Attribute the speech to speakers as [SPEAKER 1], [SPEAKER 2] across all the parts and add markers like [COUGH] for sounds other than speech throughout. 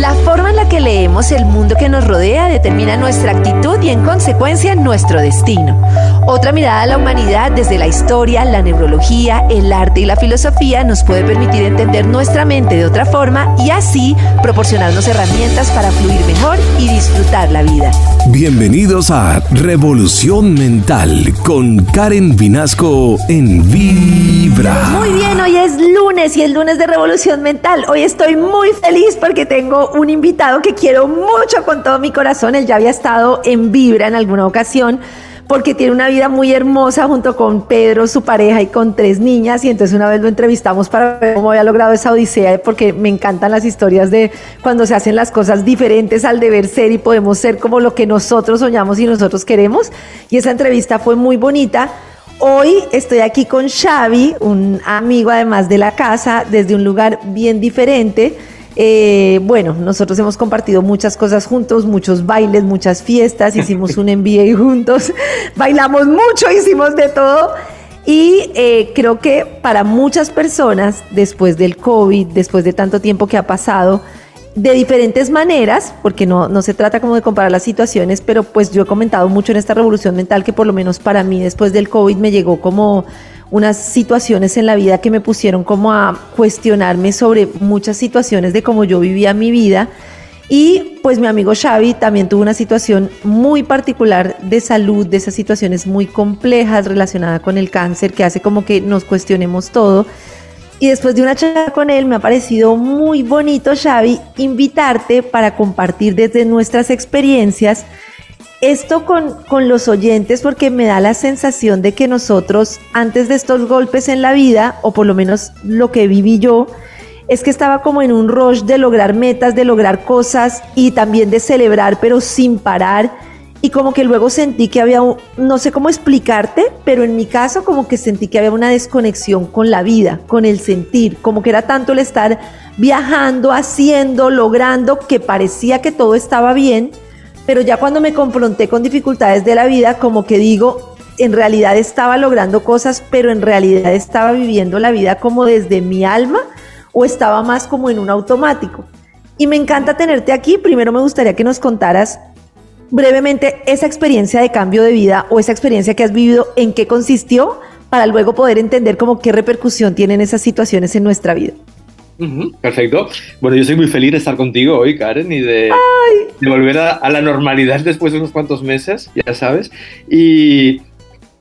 [SPEAKER 1] La forma en la que leemos el mundo que nos rodea determina nuestra actitud y en consecuencia nuestro destino. Otra mirada a la humanidad desde la historia, la neurología, el arte y la filosofía nos puede permitir entender nuestra mente de otra forma y así proporcionarnos herramientas para fluir mejor y disfrutar la vida.
[SPEAKER 2] Bienvenidos a Revolución Mental con Karen Vinasco en Vibra.
[SPEAKER 1] Muy bien, hoy es lunes y es lunes de Revolución Mental. Hoy estoy muy feliz porque tengo un invitado que quiero mucho con todo mi corazón. Él ya había estado en Vibra en alguna ocasión porque tiene una vida muy hermosa junto con Pedro, su pareja, y con tres niñas. Y entonces una vez lo entrevistamos para ver cómo había logrado esa odisea, porque me encantan las historias de cuando se hacen las cosas diferentes al deber ser y podemos ser como lo que nosotros soñamos y nosotros queremos. Y esa entrevista fue muy bonita. Hoy estoy aquí con Xavi, un amigo además de la casa, desde un lugar bien diferente eh, bueno, nosotros hemos compartido muchas cosas juntos, muchos bailes, muchas fiestas, hicimos un MBA juntos, [LAUGHS] bailamos mucho, hicimos de todo. Y eh, creo que para muchas personas, después del COVID, después de tanto tiempo que ha pasado, de diferentes maneras, porque no, no se trata como de comparar las situaciones, pero pues yo he comentado mucho en esta revolución mental que por lo menos para mí después del COVID me llegó como unas situaciones en la vida que me pusieron como a cuestionarme sobre muchas situaciones de cómo yo vivía mi vida. Y pues mi amigo Xavi también tuvo una situación muy particular de salud, de esas situaciones muy complejas relacionadas con el cáncer, que hace como que nos cuestionemos todo. Y después de una charla con él me ha parecido muy bonito, Xavi, invitarte para compartir desde nuestras experiencias esto con, con, los oyentes porque me da la sensación de que nosotros antes de estos golpes en la vida, o por lo menos lo que viví yo, es que estaba como en un rush de lograr metas, de lograr cosas y también de celebrar, pero sin parar. Y como que luego sentí que había, no sé cómo explicarte, pero en mi caso como que sentí que había una desconexión con la vida, con el sentir, como que era tanto el estar viajando, haciendo, logrando, que parecía que todo estaba bien pero ya cuando me confronté con dificultades de la vida, como que digo, en realidad estaba logrando cosas, pero en realidad estaba viviendo la vida como desde mi alma o estaba más como en un automático. Y me encanta tenerte aquí. Primero me gustaría que nos contaras brevemente esa experiencia de cambio de vida o esa experiencia que has vivido, en qué consistió, para luego poder entender cómo qué repercusión tienen esas situaciones en nuestra vida
[SPEAKER 3] perfecto. Bueno, yo soy muy feliz de estar contigo hoy, Karen, y de, volver a, la normalidad después de unos cuantos meses, ya sabes. Y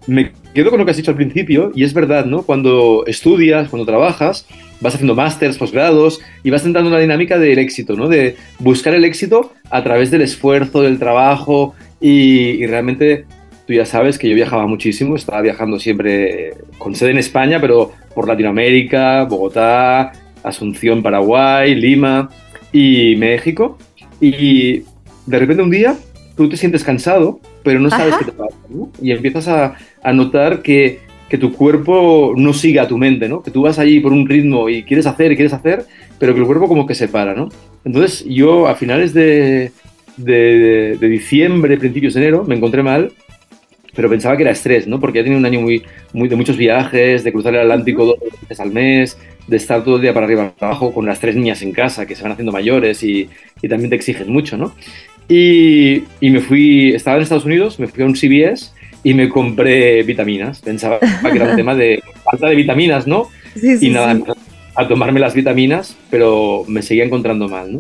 [SPEAKER 3] me quedo con lo que has dicho al principio, y es verdad, ¿no? Cuando estudias, cuando trabajas, vas haciendo másters, posgrados, y vas entrando en una dinámica del éxito, ¿no? De buscar el éxito a través del esfuerzo, del trabajo, y, y realmente tú ya sabes que yo viajaba muchísimo, estaba viajando siempre con sede en España, pero por Latinoamérica, Bogotá, Asunción, Paraguay, Lima y México. Y de repente un día tú te sientes cansado, pero no sabes qué te pasa. Y empiezas a, notar que, tu cuerpo no sigue a tu mente, ¿no? que tú vas allí por un ritmo y quieres hacer y quieres hacer, pero que el cuerpo como que se para. ¿no? Entonces yo a finales de, de, diciembre, principios de enero, me encontré mal pero pensaba que era estrés, ¿no? Porque ya tenía un año muy, muy de muchos viajes, de cruzar el Atlántico dos veces al mes, de estar todo el día para arriba y abajo con las tres niñas en casa que se van haciendo mayores y, y también te exigen mucho, ¿no? Y, y, me fui, estaba en Estados Unidos, me fui a un CVS y me compré vitaminas. Pensaba que era un tema de falta de vitaminas, ¿no? Sí, sí, y nada, a tomarme las vitaminas, pero me seguía encontrando mal, ¿no?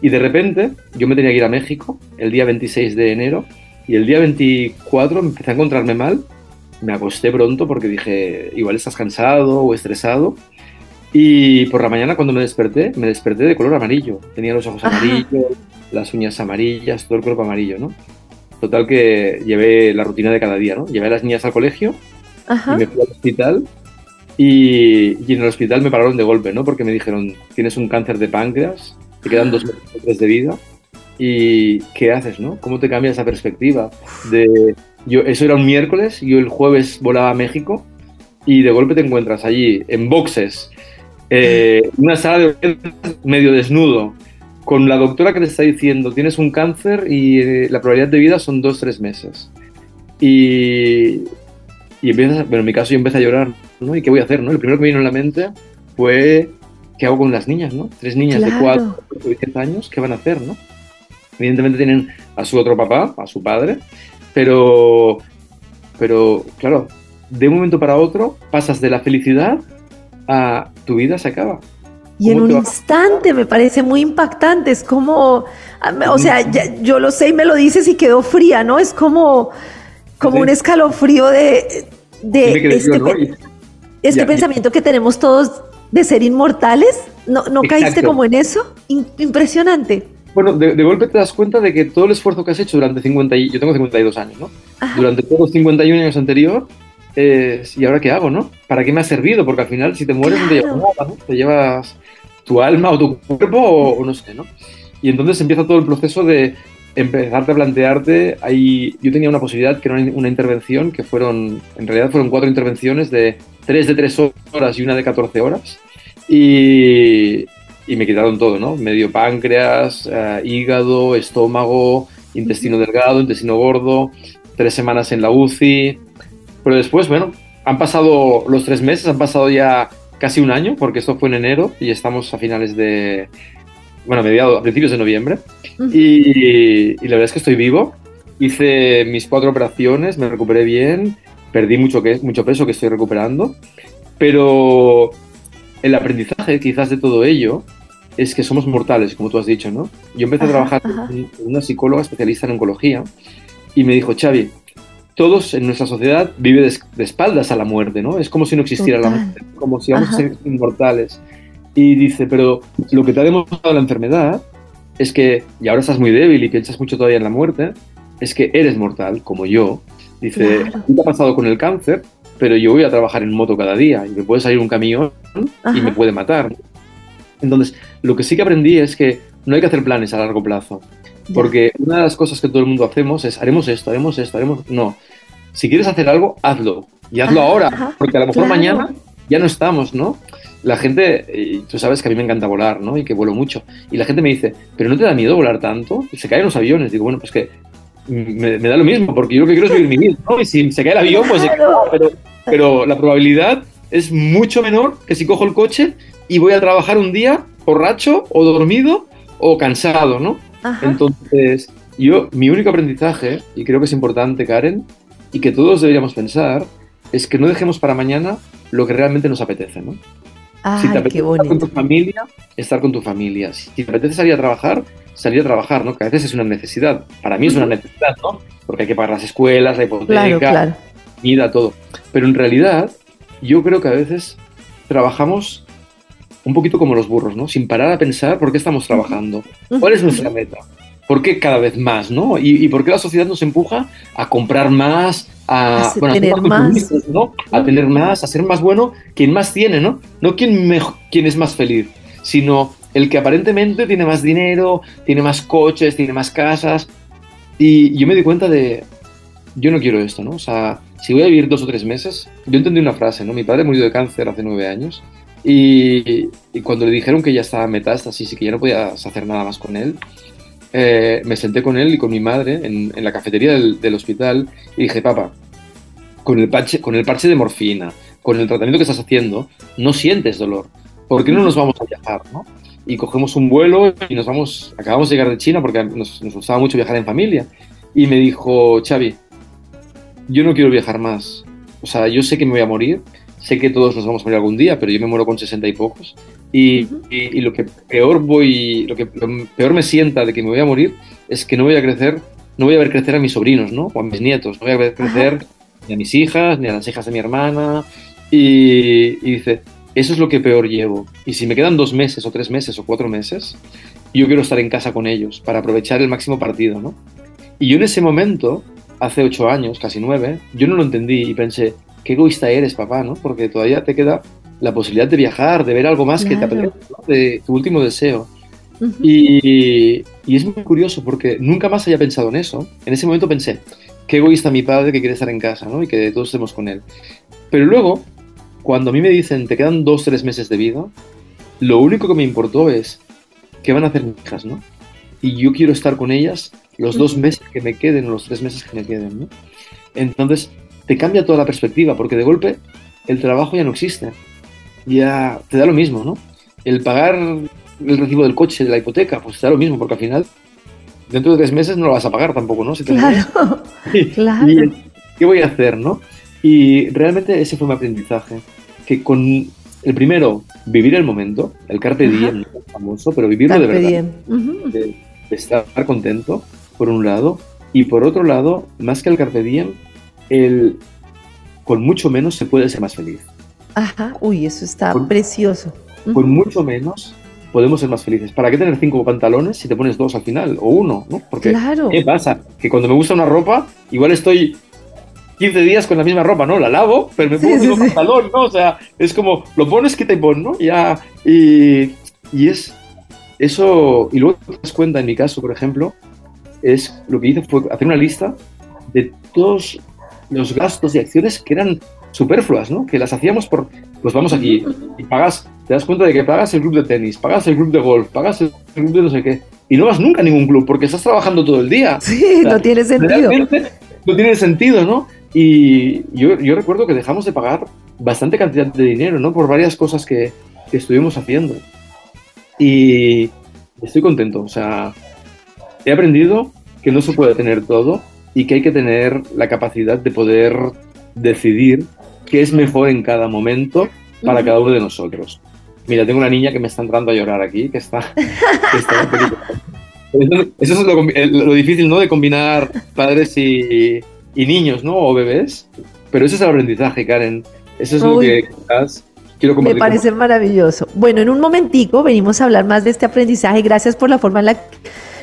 [SPEAKER 3] Y de repente yo me tenía que ir a México el día 26 de enero y el día 24 me empecé a encontrarme mal. Me acosté pronto porque dije, igual estás cansado o estresado. Y por la mañana cuando me desperté, me desperté de color amarillo. Tenía los ojos amarillos, las uñas amarillas, todo el cuerpo amarillo, ¿no? Total que llevé la rutina de cada día, ¿no? Llevé a las niñas al colegio y me fui al hospital y, en el hospital me pararon de golpe, ¿no? Porque me dijeron, tienes un cáncer de páncreas, te quedan dos meses de vida y ¿qué haces, no? ¿Cómo te cambia esa perspectiva? De, yo, eso era un miércoles, yo el jueves volaba a México y de golpe te encuentras allí en boxes, eh, una sala de medio desnudo, con la doctora que te está diciendo tienes un cáncer y eh, la probabilidad de vida son dos, tres meses. Y, y empiezas, bueno, en mi caso yo empecé a llorar, ¿no? ¿Y qué voy a hacer, no? El primero que me vino en la mente fue, ¿qué hago con las niñas, no? Tres niñas de 4 o 10 años, ¿qué van a hacer, no? Evidentemente tienen a su otro papá, a su padre, pero, pero claro, de un momento para otro pasas de la felicidad a tu vida se acaba.
[SPEAKER 1] Y en un instante me parece muy impactante, es como, o sea, yo lo sé y me lo dices y quedó fría, ¿no? Es como, como un escalofrío de, de este, este pensamiento que tenemos todos de ser inmortales. ¿No, no caíste como en eso? impresionante.
[SPEAKER 3] Bueno, de, golpe te das cuenta de que todo el esfuerzo que has hecho durante 50, y, yo tengo 52 años, ¿no? Durante todos los 51 años anterior, ¿y ahora qué hago, no? ¿Para qué me ha servido? Porque al final, si te mueres, no te llevas nada, ¿no? Te llevas tu alma o tu cuerpo o, no sé, ¿no? Y entonces empieza todo el proceso de empezarte a plantearte, ahí, yo tenía una posibilidad que era una intervención, que fueron, en realidad fueron cuatro intervenciones de tres de tres horas y una de 14 horas, y, y me quitaron todo, ¿no? Medio páncreas, eh, hígado, estómago, intestino delgado, intestino gordo, tres semanas en la UCI, pero después, bueno, han pasado los tres meses, han pasado ya casi un año, porque esto fue en enero y estamos a finales de, bueno, mediados, a principios de noviembre. y, la verdad es que estoy vivo. Hice mis cuatro operaciones, me recuperé bien, perdí mucho, que, mucho peso que estoy recuperando, pero el aprendizaje quizás de todo ello es que somos mortales, como tú has dicho, ¿no? Yo empecé a trabajar con una psicóloga especialista en oncología y me dijo, Xavi, todos en nuestra sociedad vive de, espaldas a la muerte, ¿no? Es como si no existiera la muerte, como si vamos a ser inmortales. Y dice, pero lo que te ha demostrado la enfermedad es que, y ahora estás muy débil y piensas mucho todavía en la muerte, es que eres mortal, como yo. Dice, ¿qué te ha pasado con el cáncer? Pero yo voy a trabajar en moto cada día y me puede salir un camión y me puede matar. Entonces, lo que sí que aprendí es que no hay que hacer planes a largo plazo. Porque una de las cosas que todo el mundo hacemos es, haremos esto, haremos esto, haremos... No, si quieres hacer algo, hazlo. Y hazlo ahora, porque a lo mejor mañana ya no estamos, ¿no? La gente, tú sabes que a mí me encanta volar, ¿no? Y que vuelo mucho. Y la gente me dice, ¿pero no te da miedo volar tanto? Se caen los aviones. Digo, bueno, pues que me, da lo mismo, porque yo lo que quiero es vivir mi vida, ¿no? Y si se cae el avión, pues se cae, pero, pero la probabilidad es mucho menor que si cojo el coche y voy a trabajar un día borracho o dormido o cansado, ¿no? Entonces, yo, mi único aprendizaje, y creo que es importante, Karen, y que todos deberíamos pensar, es que no dejemos para mañana lo que realmente nos apetece, ¿no? si te apetece estar con tu familia, estar con tu familia. Si te apetece salir a trabajar, salir a trabajar, ¿no? Que a veces es una necesidad. Para mí es una necesidad, ¿no? Porque hay que pagar las escuelas, la hipoteca, vida, todo. Pero en realidad, yo creo que a veces trabajamos un poquito como los burros, ¿no? Sin parar a pensar por qué estamos trabajando, cuál es nuestra meta, por qué cada vez más, ¿no? Y, por qué la sociedad nos empuja a comprar más, a,
[SPEAKER 1] tener más,
[SPEAKER 3] ¿no? A tener más, a ser más bueno quien más tiene, ¿no? No quien, quien es más feliz, sino el que aparentemente tiene más dinero, tiene más coches, tiene más casas. Y yo me di cuenta de, yo no quiero esto, ¿no? O sea, si voy a vivir dos o tres meses, yo entendí una frase, ¿no? Mi padre murió de cáncer hace nueve años y, cuando le dijeron que ya estaba metástasis y que ya no podía hacer nada más con él, eh, me senté con él y con mi madre en, la cafetería del, hospital y dije, papá, con el, parche, con el parche de morfina, con el tratamiento que estás haciendo, no sientes dolor. ¿Por qué no nos vamos a viajar? ¿no? Y cogemos un vuelo y nos vamos, acabamos de llegar de China porque nos, nos gustaba mucho viajar en familia. Y me dijo, Xavi, yo no quiero viajar más. O sea, yo sé que me voy a morir, sé que todos nos vamos a morir algún día, pero yo me muero con 60 y pocos. Y, y, lo que peor voy, lo que peor me sienta de que me voy a morir es que no voy a crecer, no voy a ver crecer a mis sobrinos, ¿no? O a mis nietos, no voy a ver crecer ni a mis hijas, ni a las hijas de mi hermana. Y, y, dice, eso es lo que peor llevo. Y si me quedan dos meses o tres meses o cuatro meses, yo quiero estar en casa con ellos para aprovechar el máximo partido, ¿no? Y yo en ese momento, hace ocho años, casi nueve, yo no lo entendí y pensé, qué egoísta eres, papá, ¿no? Porque todavía te queda la posibilidad de viajar, de ver algo más que te apetece, de tu último deseo. y, y, es muy curioso porque nunca más había pensado en eso. En ese momento pensé, qué egoísta mi padre que quiere estar en casa, ¿no? Y que todos estemos con él. Pero luego, cuando a mí me dicen, te quedan dos, tres meses de vida, lo único que me importó es, ¿qué van a hacer mis hijas, no? Y yo quiero estar con ellas los dos meses que me queden, los tres meses que me queden, ¿no? Entonces, te cambia toda la perspectiva, porque de golpe el trabajo ya no existe. Ya te da lo mismo, ¿no? El pagar el recibo del coche, de la hipoteca, pues te da lo mismo, porque al final, dentro de tres meses no lo vas a pagar tampoco, ¿no?
[SPEAKER 1] claro, [LAUGHS] claro.
[SPEAKER 3] ¿Qué voy a hacer, no? Y realmente ese fue mi aprendizaje, que con el primero, vivir el momento, el carpe diem, famoso, pero vivirlo de verdad. de, estar contento, por un lado, y por otro lado, más que el carpe diem, el con mucho menos se puede ser más feliz.
[SPEAKER 1] Ajá, uy, eso está precioso.
[SPEAKER 3] Con mucho menos podemos ser más felices. ¿Para qué tener cinco pantalones si te pones dos al final o uno? ¿no? Porque,
[SPEAKER 1] claro.
[SPEAKER 3] ¿qué pasa? Que cuando me gusta una ropa, igual estoy 15 días con la misma ropa, ¿no? La lavo, pero me pongo un pantalón, ¿no? O sea, es como, lo pones, que te pones, ¿no? Ya, y, y es eso, y luego te das cuenta, en mi caso, por ejemplo, es lo que hice fue hacer una lista de todos los gastos y acciones que eran superfluas, ¿no? Que las hacíamos por, pues vamos aquí y pagas, te das cuenta de que pagas el club de tenis, pagas el club de golf, pagas el club de no sé qué, y no vas nunca a ningún club porque estás trabajando todo el día.
[SPEAKER 1] Sí, no tiene sentido.
[SPEAKER 3] No tiene sentido, ¿no? Y yo, yo, recuerdo que dejamos de pagar bastante cantidad de dinero, ¿no? Por varias cosas que, que estuvimos haciendo. Y estoy contento, o sea, he aprendido que no se puede tener todo y que hay que tener la capacidad de poder decidir qué es mejor en cada momento para cada uno de nosotros. Mira, tengo una niña que me está entrando a llorar aquí, que está... eso, es lo, difícil, ¿no? De combinar padres y, niños, ¿no? O bebés. Pero ese es el aprendizaje, Karen. Eso es lo que quiero compartir.
[SPEAKER 1] Me parece maravilloso. Bueno, en un momentico venimos a hablar más de este aprendizaje. Gracias por la forma en la que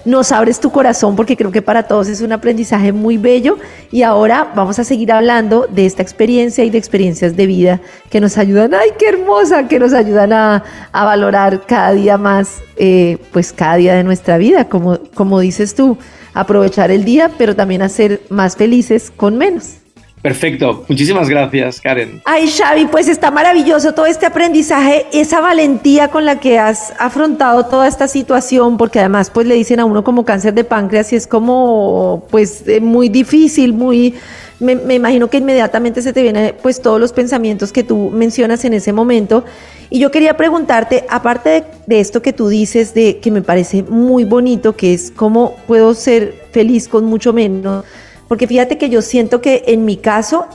[SPEAKER 1] nos abres tu corazón porque creo que para todos es un aprendizaje muy bello y ahora vamos a seguir hablando de esta experiencia y de experiencias de vida que nos ayudan, ay, qué hermosa, que nos ayudan a, valorar cada día más, eh, pues cada día de nuestra vida, como, como dices tú, aprovechar el día, pero también a ser más felices con menos.
[SPEAKER 3] Perfecto, muchísimas gracias, Karen.
[SPEAKER 1] Ay, Xavi, pues está maravilloso todo este aprendizaje, esa valentía con la que has afrontado toda esta situación, porque además pues le dicen a uno como cáncer de páncreas y es como pues eh, muy difícil, muy... Me, imagino que inmediatamente se te vienen pues todos los pensamientos que tú mencionas en ese momento. Y yo quería preguntarte, aparte de, de esto que tú dices, de que me parece muy bonito, que es cómo puedo ser feliz con mucho menos, porque fíjate que yo siento que en mi caso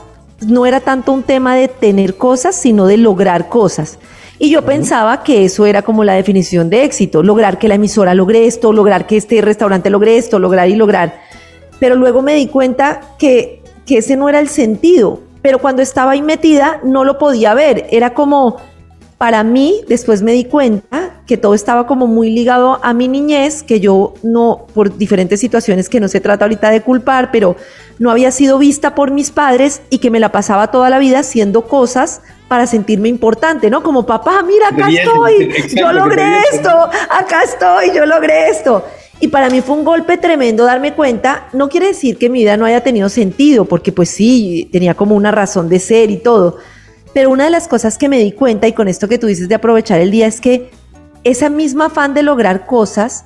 [SPEAKER 1] no era tanto un tema de tener cosas, sino de lograr cosas. Y yo pensaba que eso era como la definición de éxito, lograr que la emisora logre esto, lograr que este restaurante logre esto, lograr y lograr. Pero luego me di cuenta que, que ese no era el sentido. Pero cuando estaba ahí metida no lo podía ver. Era como, para mí, después me di cuenta que todo estaba como muy ligado a mi niñez, que yo no, por diferentes situaciones que no se trata ahorita de culpar, pero no había sido vista por mis padres y que me la pasaba toda la vida haciendo cosas para sentirme importante, ¿no? Como papá, mira, acá estoy, yo logré esto, acá estoy, yo logré esto. Y para mí fue un golpe tremendo darme cuenta, no quiere decir que mi vida no haya tenido sentido, porque pues sí, tenía como una razón de ser y todo, pero una de las cosas que me di cuenta, y con esto que tú dices de aprovechar el día, es que esa misma afán de lograr cosas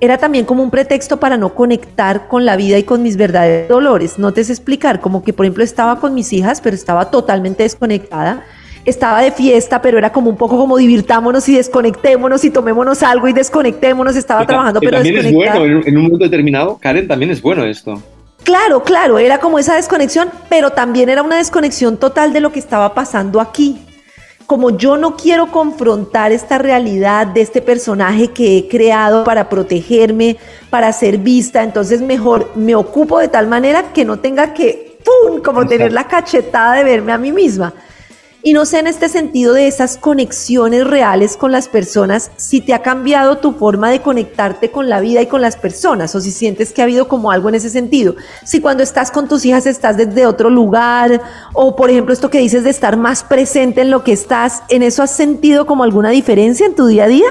[SPEAKER 1] era también como un pretexto para no conectar con la vida y con mis verdaderos dolores. No te sé explicar, como que por ejemplo estaba con mis hijas, pero estaba totalmente desconectada. Estaba de fiesta, pero era como un poco como divirtámonos y desconectémonos y tomémonos algo y desconectémonos. Estaba trabajando, pero
[SPEAKER 3] también es bueno en un momento determinado. Karen, también es bueno esto.
[SPEAKER 1] Claro, claro, era como esa desconexión, pero también era una desconexión total de lo que estaba pasando aquí. Como yo no quiero confrontar esta realidad de este personaje que he creado para protegerme, para ser vista, entonces mejor me ocupo de tal manera que no tenga que, ¡pum!, como tener la cachetada de verme a mí misma. Y no sé en este sentido de esas conexiones reales con las personas, si te ha cambiado tu forma de conectarte con la vida y con las personas, o si sientes que ha habido como algo en ese sentido. Si cuando estás con tus hijas estás desde otro lugar, o por ejemplo esto que dices de estar más presente en lo que estás, ¿en eso has sentido como alguna diferencia en tu día a día?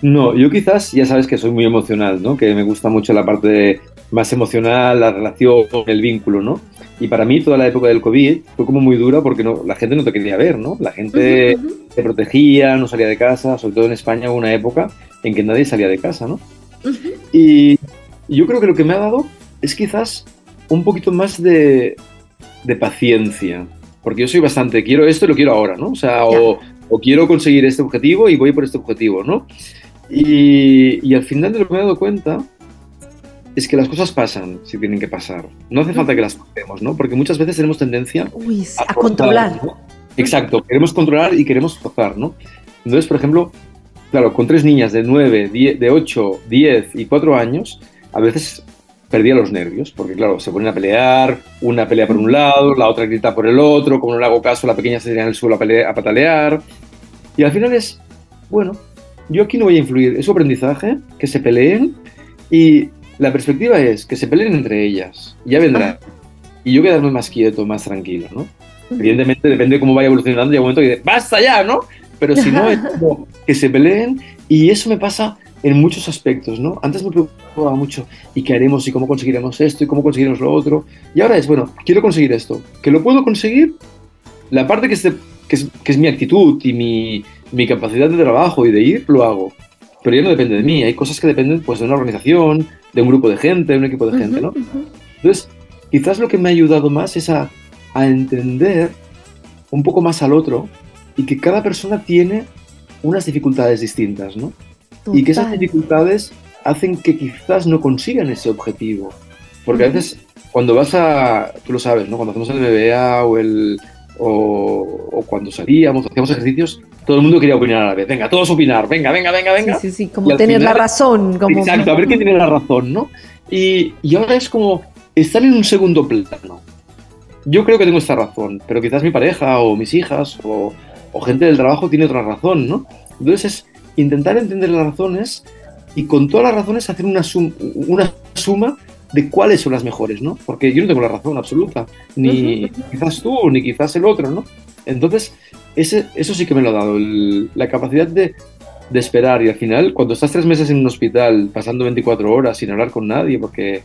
[SPEAKER 3] No, yo quizás, ya sabes que soy muy emocional, ¿no? Que me gusta mucho la parte más emocional, la relación, el vínculo, ¿no? Y para mí toda la época del COVID fue como muy dura porque no, la gente no te quería ver, ¿no? La gente te protegía, no salía de casa, sobre todo en España hubo una época en que nadie salía de casa, ¿no? Y yo creo que lo que me ha dado es quizás un poquito más de, de paciencia. Porque yo soy bastante, quiero esto y lo quiero ahora, ¿no? O sea, o, o, quiero conseguir este objetivo y voy por este objetivo, ¿no? Y, y al final de lo que me he dado cuenta es que las cosas pasan si tienen que pasar. No hace falta que las forzemos, ¿no? Porque muchas veces tenemos tendencia
[SPEAKER 1] Uy, a, a controlar.
[SPEAKER 3] ¿no? Exacto, queremos controlar y queremos forzar, ¿no? Entonces, por ejemplo, claro, con tres niñas de 9, 10, de 8, 10 y 4 años, a veces perdía los nervios, porque claro, se ponen a pelear, una pelea por un lado, la otra grita por el otro, como no le hago caso, la pequeña se tira en el suelo a, pelea, a patalear. Y al final es, bueno, yo aquí no voy a influir, es su aprendizaje, que se peleen y la perspectiva es que se peleen entre ellas, ya vendrá. Y yo quedarme más quieto, más tranquilo, ¿no? Evidentemente depende de cómo vaya evolucionando, y un momento que dice, ¡basta ya, ¿no? Pero si no, es como que se peleen y eso me pasa en muchos aspectos, ¿no? Antes me preocupaba mucho, ¿y qué haremos? ¿Y cómo conseguiremos esto? ¿Y cómo conseguiremos lo otro? Y ahora es, bueno, quiero conseguir esto. ¿Que lo puedo conseguir? La parte que es, de, que es, que es mi actitud y mi, mi, capacidad de trabajo y de ir, lo hago. Pero ya no depende de mí. Hay cosas que dependen pues, de una organización, de un grupo de gente, de un equipo de gente, ¿no? Uh -huh. Entonces, quizás lo que me ha ayudado más es a, a entender un poco más al otro y que cada persona tiene unas dificultades distintas, ¿no? Total. Y que esas dificultades hacen que quizás no consigan ese objetivo. Porque uh -huh. a veces cuando vas a, tú lo sabes, ¿no? Cuando hacemos el BBA o el o, o, cuando salíamos, hacíamos ejercicios, todo el mundo quería opinar a la vez. Venga, todos opinar, venga, venga, venga, venga.
[SPEAKER 1] Sí, sí, sí como tener final, la razón. Como...
[SPEAKER 3] Exacto, a ver quién tiene la razón, ¿no? Y, y ahora es como estar en un segundo plano. Yo creo que tengo esta razón, pero quizás mi pareja o mis hijas o, o gente del trabajo tiene otra razón, ¿no? Entonces es intentar entender las razones y con todas las razones hacer una, sum, una suma de cuáles son las mejores, ¿no? Porque yo no tengo la razón absoluta, ni uh -huh. quizás tú, ni quizás el otro, ¿no? Entonces, ese, eso sí que me lo ha dado, el, la capacidad de, de, esperar y al final, cuando estás tres meses en un hospital, pasando 24 horas sin hablar con nadie, porque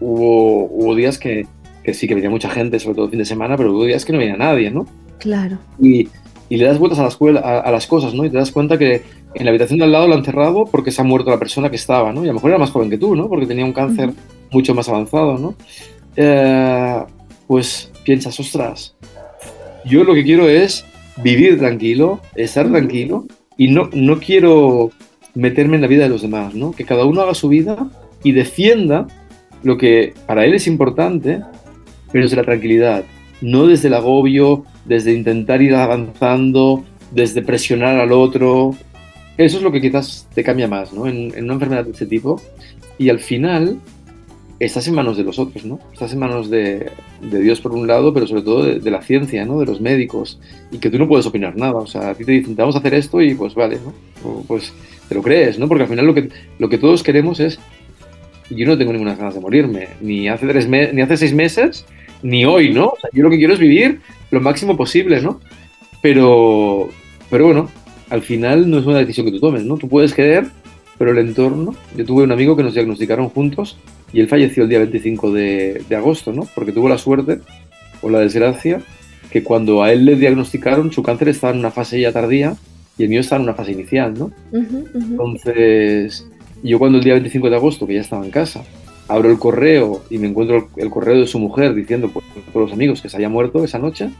[SPEAKER 3] hubo, hubo días que, que sí que venía mucha gente, sobre todo el fin de semana, pero hubo días que no venía nadie, ¿no?
[SPEAKER 1] Claro.
[SPEAKER 3] Y, y le das vueltas a, la escuela, a, a, las cosas, ¿no? Y te das cuenta que en la habitación de al lado lo han cerrado porque se ha muerto la persona que estaba, ¿no? Y a lo mejor era más joven que tú, ¿no? Porque tenía un cáncer uh -huh. mucho más avanzado, ¿no? Eh, pues piensas, ostras, yo lo que quiero es vivir tranquilo, estar tranquilo y no, no quiero meterme en la vida de los demás, ¿no? Que cada uno haga su vida y defienda lo que para él es importante, pero desde la tranquilidad, no desde el agobio, desde intentar ir avanzando, desde presionar al otro. Eso es lo que quizás te cambia más, ¿no? En, en una enfermedad de este tipo. Y al final estás en manos de los otros, ¿no? Estás en manos de, Dios por un lado, pero sobre todo de, la ciencia, ¿no? De los médicos. Y que tú no puedes opinar nada. O sea, a ti te dicen, vamos a hacer esto y pues vale, ¿no? O, pues te lo crees, ¿no? Porque al final lo que, lo que todos queremos es... Yo no tengo ninguna ganas de morirme. Ni hace, tres me ni hace seis meses, ni hoy, ¿no? Yo lo que quiero es vivir lo máximo posible, ¿no? Pero, pero bueno, al final no es una decisión que tú tomes, ¿no? Tú puedes querer, pero el entorno... Yo tuve un amigo que nos diagnosticaron juntos y él falleció el día 25 de, de agosto, ¿no? Porque tuvo la suerte o la desgracia que cuando a él le diagnosticaron su cáncer estaba en una fase ya tardía y el mío estaba en una fase inicial, ¿no? Uh -huh, uh -huh. Entonces, yo cuando el día 25 de agosto, que ya estaba en casa, abro el correo y me encuentro el correo de su mujer diciendo pues, por los amigos que se haya muerto esa noche,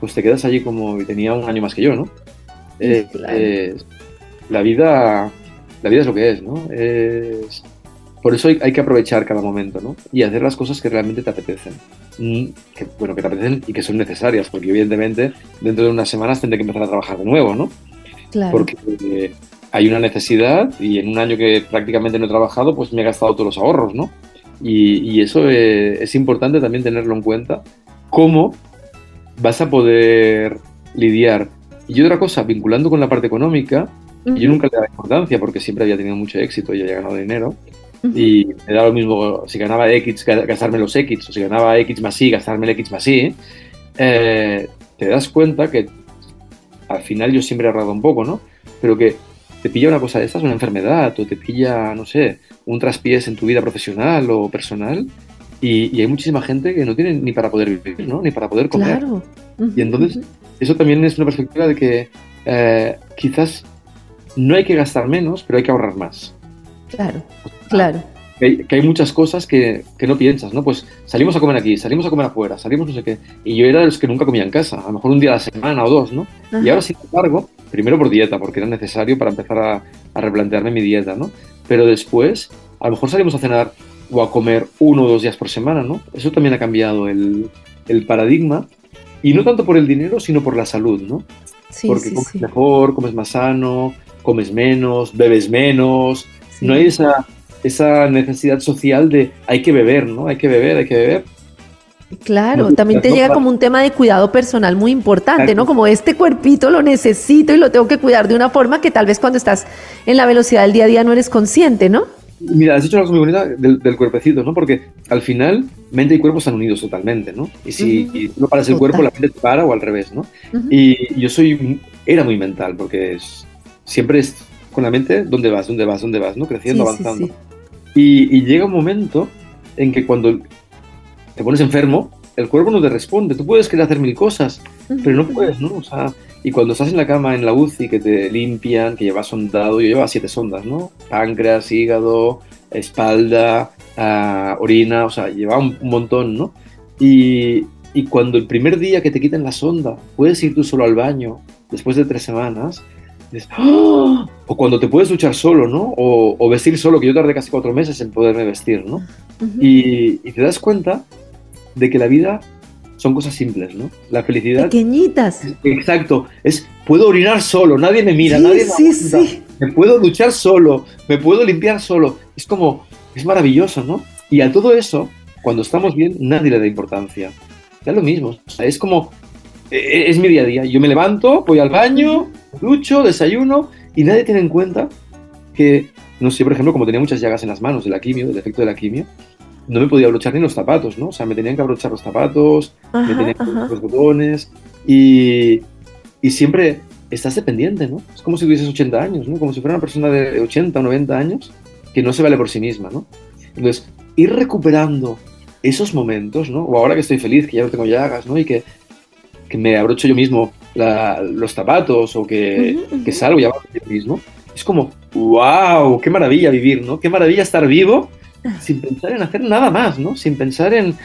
[SPEAKER 3] pues te quedas allí como y tenía un año más que yo, ¿no? Eh, claro. eh, la vida la vida es lo que es, ¿no? Es, por eso hay, hay, que aprovechar cada momento, ¿no? Y hacer las cosas que realmente te apetecen. Mm, que, bueno, que te apetecen y que son necesarias, porque evidentemente dentro de unas semanas tendré que empezar a trabajar de nuevo, ¿no?
[SPEAKER 1] Claro.
[SPEAKER 3] Porque eh, hay una necesidad y en un año que prácticamente no he trabajado, pues me he gastado todos los ahorros, ¿no? Y, y eso eh, es importante también tenerlo en cuenta. ¿Cómo vas a poder lidiar? Y otra cosa, vinculando con la parte económica, uh -huh. yo nunca le daba importancia porque siempre había tenido mucho éxito y había ganado dinero. Y me da lo mismo si ganaba X, gastarme los X, o si ganaba X más Y, gastarme el X más Y. Eh, te das cuenta que al final yo siempre he ahorrado un poco, ¿no? Pero que te pilla una cosa de estas, una enfermedad, o te pilla, no sé, un traspiés en tu vida profesional o personal, y, y, hay muchísima gente que no tiene ni para poder vivir, ¿no? Ni para poder comer.
[SPEAKER 1] Claro.
[SPEAKER 3] Y entonces, eso también es una perspectiva de que eh, quizás no hay que gastar menos, pero hay que ahorrar más.
[SPEAKER 1] Claro, claro.
[SPEAKER 3] que hay, muchas cosas que, que, no piensas, ¿no? Pues salimos a comer aquí, salimos a comer afuera, salimos no sé qué. Y yo era de los que nunca comía en casa, a lo mejor un día a la semana o dos, ¿no? Y ahora, sin embargo, primero por dieta, porque era necesario para empezar a, a, replantearme mi dieta, ¿no? Pero después, a lo mejor salimos a cenar o a comer uno o dos días por semana, ¿no? Eso también ha cambiado el, el paradigma. Y no tanto por el dinero, sino por la salud, ¿no? Sí, porque comes mejor, comes más sano, comes menos, bebes menos. No hay esa esa necesidad social de hay que beber, ¿no? Hay que beber, hay que beber.
[SPEAKER 1] Claro, también te llega como un tema de cuidado personal muy importante, ¿no? Como este cuerpito lo necesito y lo tengo que cuidar de una forma que tal vez cuando estás en la velocidad del día a día no eres consciente, ¿no?
[SPEAKER 3] Mira, has dicho algo muy bonita del, cuerpecito, ¿no? Porque al final mente y cuerpo están unidos totalmente, ¿no? Y si no paras el cuerpo, la mente te para o al revés, ¿no? Y yo soy, era muy mental porque siempre es con la mente, ¿dónde vas? ¿Dónde vas? ¿Dónde vas? ¿No? Creciendo, avanzando. Y, llega un momento en que cuando te pones enfermo, el cuerpo no te responde. Tú puedes querer hacer mil cosas, pero no puedes, ¿no? O sea, y cuando estás en la cama en la UCI, que te limpian, que llevas sondado, yo llevaba siete sondas, ¿no? Páncreas, hígado, espalda, ah, orina, o sea, llevaba un, montón, ¿no? Y, y, cuando el primer día que te quiten la sonda, puedes ir tú solo al baño, después de tres semanas, ¡Ah! O cuando te puedes duchar solo, ¿no? O, vestir solo, que yo tardé casi cuatro meses en poderme vestir, ¿no? y, te das cuenta de que la vida son cosas simples, ¿no? La felicidad.
[SPEAKER 1] Pequeñitas.
[SPEAKER 3] Exacto. Es, puedo orinar solo, nadie me mira, nadie me sí, Me puedo duchar solo, me puedo limpiar solo. Es como, es maravilloso, ¿no? Y a todo eso, cuando estamos bien, nadie le da importancia. Ya lo mismo. O sea, es como, e, e, es mi día a día. Yo me levanto, voy al baño, ducho, desayuno y nadie tiene en cuenta que, no sé, por ejemplo, como tenía muchas llagas en las manos de la quimio, del efecto de la quimio, no me podía abrochar ni los zapatos, ¿no? O sea, me tenían que abrochar los zapatos, me tenían que abrochar los botones y, y siempre estás dependiente, ¿no? Es como si tuvieses 80 años, ¿no? Como si fuera una persona de 80 o 90 años que no se vale por sí misma, ¿no? Entonces, ir recuperando esos momentos, ¿no? O ahora que estoy feliz, que ya no tengo llagas, ¿no? Y que que me abrocho yo mismo los zapatos o que, que salgo y hago yo mismo. Es como, wow, qué maravilla vivir, ¿no? Qué maravilla estar vivo sin pensar en hacer nada más, ¿no? Sin pensar en,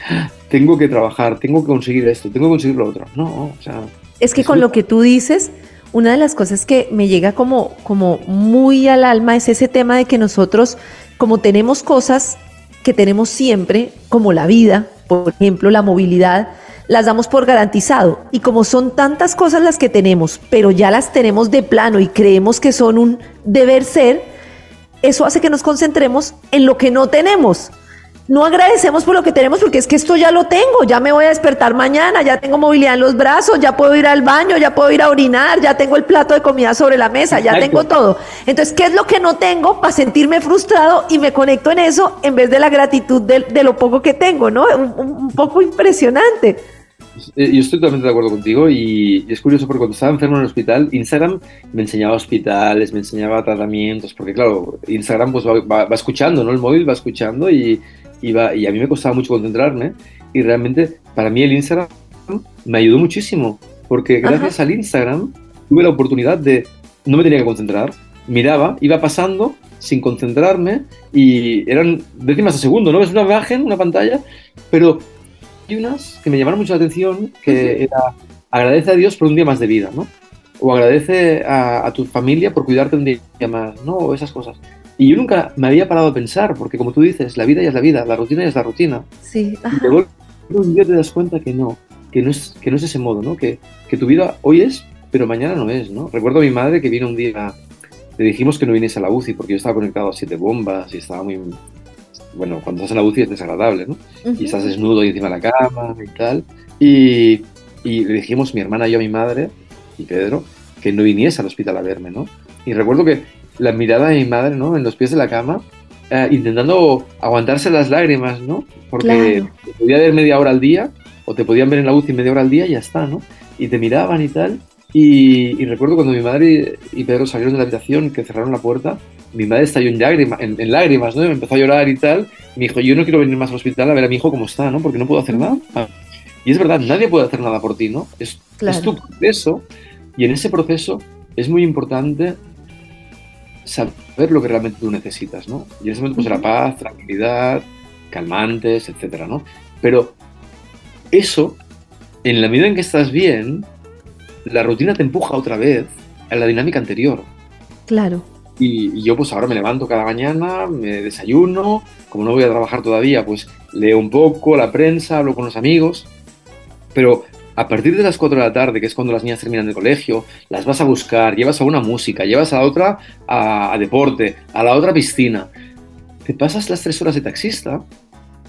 [SPEAKER 3] tengo que trabajar, tengo que conseguir esto, tengo que conseguir lo otro. No, o sea...
[SPEAKER 1] Es que con lo que tú dices, una de las cosas que me llega como, como muy al alma es ese tema de que nosotros, como tenemos cosas que tenemos siempre, como la vida, por ejemplo, la movilidad, las damos por garantizado. Y como son tantas cosas las que tenemos, pero ya las tenemos de plano y creemos que son un deber ser, eso hace que nos concentremos en lo que no tenemos. No agradecemos por lo que tenemos porque es que esto ya lo tengo, ya me voy a despertar mañana, ya tengo movilidad en los brazos, ya puedo ir al baño, ya puedo ir a orinar, ya tengo el plato de comida sobre la mesa, ya tengo todo. Entonces, ¿qué es lo que no tengo para sentirme frustrado y me conecto en eso en vez de la gratitud de, lo poco que tengo, ¿no? un poco impresionante.
[SPEAKER 3] Eh, yo estoy totalmente de acuerdo contigo y, es curioso porque cuando estaba enfermo en el hospital, Instagram me enseñaba hospitales, me enseñaba tratamientos, porque claro, Instagram pues va, escuchando, ¿no? El móvil va escuchando y, y, y a mí me costaba mucho concentrarme y realmente para mí el Instagram me ayudó muchísimo porque gracias al Instagram tuve la oportunidad de, no me tenía que concentrar, miraba, iba pasando sin concentrarme y eran décimas de segundo, ¿no? Es una imagen, una pantalla, pero unas que me llamaron mucho la atención, que era agradece a Dios por un día más de vida, ¿no? O agradece a, tu familia por cuidarte un día más, ¿no? O esas cosas. Y yo nunca me había parado a pensar, porque como tú dices, la vida ya es la vida, la rutina ya es la rutina.
[SPEAKER 1] Sí.
[SPEAKER 3] Y un día te das cuenta que no, que no es, que no es ese modo, ¿no? Que, que tu vida hoy es, pero mañana no es, ¿no? Recuerdo a mi madre que vino un día, le dijimos que no viniese a la UCI porque yo estaba conectado a siete bombas y estaba muy, bueno, cuando estás en la UCI es desagradable, ¿no? Y estás desnudo ahí encima de la cama y tal. Y, y, le dijimos, mi hermana y yo, a mi madre y Pedro, que no viniese al hospital a verme, ¿no? Y recuerdo que la mirada de mi madre, ¿no? En los pies de la cama, eh, intentando aguantarse las lágrimas, ¿no? Porque te podía ver media hora al día, o te podían ver en la UCI media hora al día y ya está, ¿no? Y te miraban y tal. Y, y recuerdo cuando mi madre y Pedro salieron de la habitación, que cerraron la puerta, mi madre estalló en, lágrimas, en, lágrimas, ¿no? me empezó a llorar y tal. me dijo, yo no quiero venir más al hospital a ver a mi hijo cómo está, ¿no? Porque no puedo hacer nada. Y es verdad, nadie puede hacer nada por ti, ¿no? Es, es tu proceso y en ese proceso es muy importante saber lo que realmente tú necesitas, ¿no? Y en ese momento pues paz, tranquilidad, calmantes, etcétera, ¿no? Pero eso, en la medida en que estás bien, la rutina te empuja otra vez a la dinámica anterior.
[SPEAKER 1] Claro.
[SPEAKER 3] Y, yo pues ahora me levanto cada mañana, me desayuno, como no voy a trabajar todavía, pues leo un poco la prensa, hablo con los amigos, pero a partir de las 4 de la tarde, que es cuando las niñas terminan de colegio, las vas a buscar, llevas a una música, llevas a la otra a, a deporte, a la otra piscina. Te pasas las 3 horas de taxista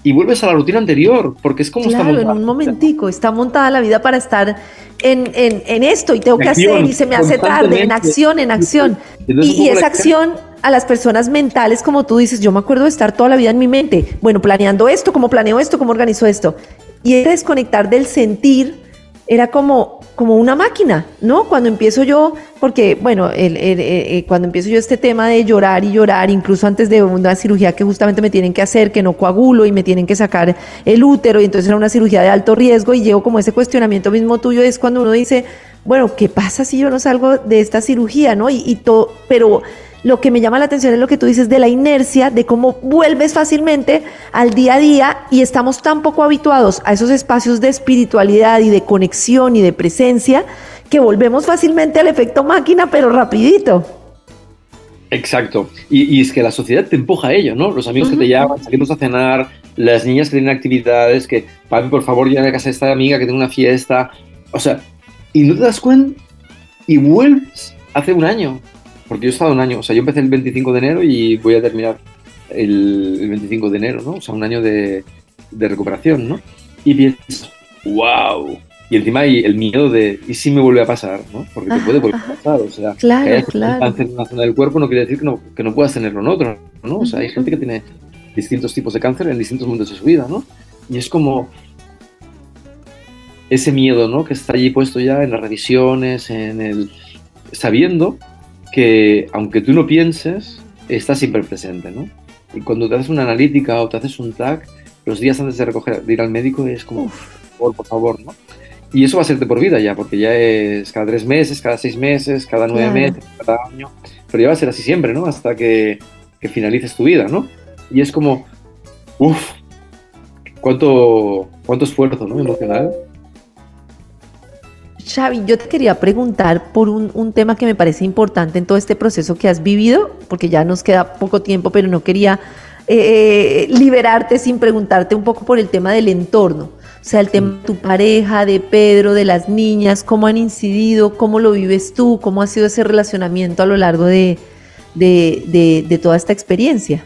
[SPEAKER 3] y vuelves a la rutina anterior, porque es como
[SPEAKER 1] claro, está montada. en un momentico, está montada la vida para estar en, en, en esto y tengo que hacer y se me hace tarde, en acción, en acción. Y, y esa acción a las personas mentales, como tú dices, yo me acuerdo de estar toda la vida en mi mente, bueno, planeando esto, cómo planeo esto, cómo organizo esto. Y es desconectar del sentir era como, como una máquina, ¿no? Cuando empiezo yo, porque, bueno, el, eh, cuando empiezo yo este tema de llorar y llorar, incluso antes de una cirugía que justamente me tienen que hacer, que no coagulo y me tienen que sacar el útero, y entonces era una cirugía de alto riesgo, y llego como ese cuestionamiento mismo tuyo, es cuando uno dice, bueno, ¿qué pasa si yo no salgo de esta cirugía, no? Y, y todo, pero lo que me llama la atención es lo que tú dices de la inercia, de cómo vuelves fácilmente al día a día y estamos tan poco habituados a esos espacios de espiritualidad y de conexión y de presencia que volvemos fácilmente al efecto máquina, pero rapidito.
[SPEAKER 3] Exacto. Y, es que la sociedad te empuja a ello, ¿no? Los amigos que te llaman, salimos a cenar, las niñas que tienen actividades, que, papi, por favor, llévame a casa de esta amiga que tiene una fiesta. O sea, y no te das cuenta y vuelves hace un año porque yo he estado un año, o sea, yo empecé el 25 de enero y voy a terminar el, 25 de enero, ¿no? O sea, un año de, recuperación, ¿no? Y piensas, wow. Y encima hay el miedo de, ¿y si me vuelve a pasar? ¿no? Porque te puede volver a pasar, o sea,
[SPEAKER 1] claro,
[SPEAKER 3] que
[SPEAKER 1] claro.
[SPEAKER 3] cáncer en una zona del cuerpo no quiere decir que no, que no puedas tenerlo en otro, ¿no? O sea, hay gente que tiene distintos tipos de cáncer en distintos momentos de su vida, ¿no? Y es como ese miedo, ¿no? Que está allí puesto ya en las revisiones, en el... sabiendo que aunque tú no pienses, está siempre presente, ¿no? Y cuando te haces una analítica o te haces un TAC, los días antes de, recoger, ir al médico es como, por, por favor, ¿no? Y eso va a ser de por vida ya, porque ya es cada tres meses, cada seis meses, cada nueve meses, cada año. Pero ya va a ser así siempre, ¿no? Hasta que, que finalices tu vida, ¿no? Y es como, uff, cuánto, cuánto esfuerzo, ¿no? Emocional
[SPEAKER 1] Xavi, yo te quería preguntar por un, tema que me parece importante en todo este proceso que has vivido, porque ya nos queda poco tiempo, pero no quería eh, liberarte sin preguntarte un poco por el tema del entorno. O sea, el tema de tu pareja, de Pedro, de las niñas, cómo han incidido, cómo lo vives tú, cómo ha sido ese relacionamiento a lo largo de toda esta experiencia.